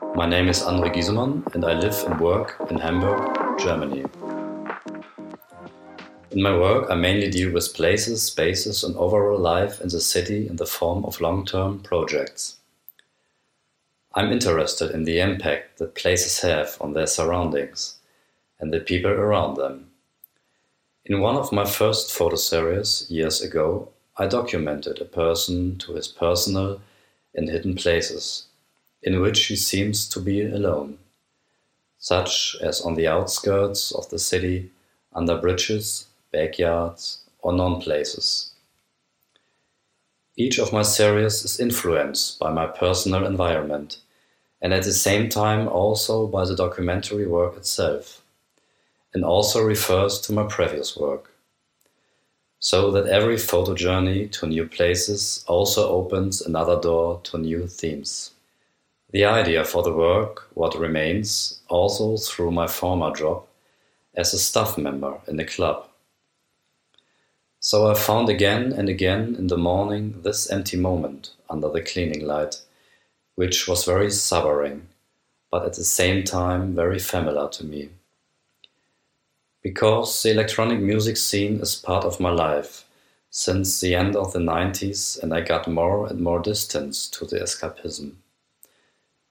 My name is André Giesemann and I live and work in Hamburg, Germany. In my work, I mainly deal with places, spaces, and overall life in the city in the form of long term projects. I'm interested in the impact that places have on their surroundings and the people around them. In one of my first photo series years ago, I documented a person to his personal and hidden places, in which he seems to be alone, such as on the outskirts of the city, under bridges, backyards, or non places. Each of my series is influenced by my personal environment and at the same time also by the documentary work itself, and also refers to my previous work. So that every photo journey to new places also opens another door to new themes. The idea for the work, what remains, also through my former job as a staff member in a club. So I found again and again in the morning this empty moment under the cleaning light which was very sobering, but at the same time very familiar to me. Because the electronic music scene is part of my life since the end of the 90s, and I got more and more distance to the escapism.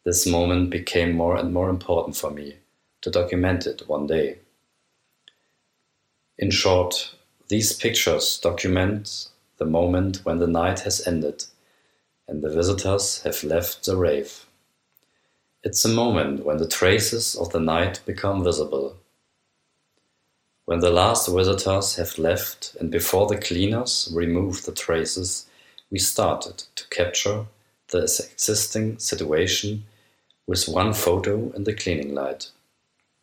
This moment became more and more important for me to document it one day. In short, these pictures document the moment when the night has ended and the visitors have left the rave. It's a moment when the traces of the night become visible. When the last visitors have left and before the cleaners remove the traces, we started to capture the existing situation with one photo in the cleaning light.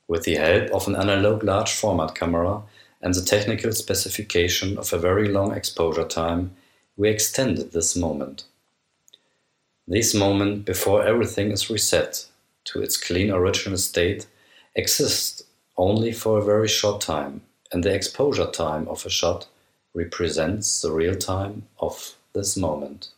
With the help of an analog large format camera and the technical specification of a very long exposure time, we extended this moment. This moment before everything is reset to its clean original state exists only for a very short time, and the exposure time of a shot represents the real time of this moment.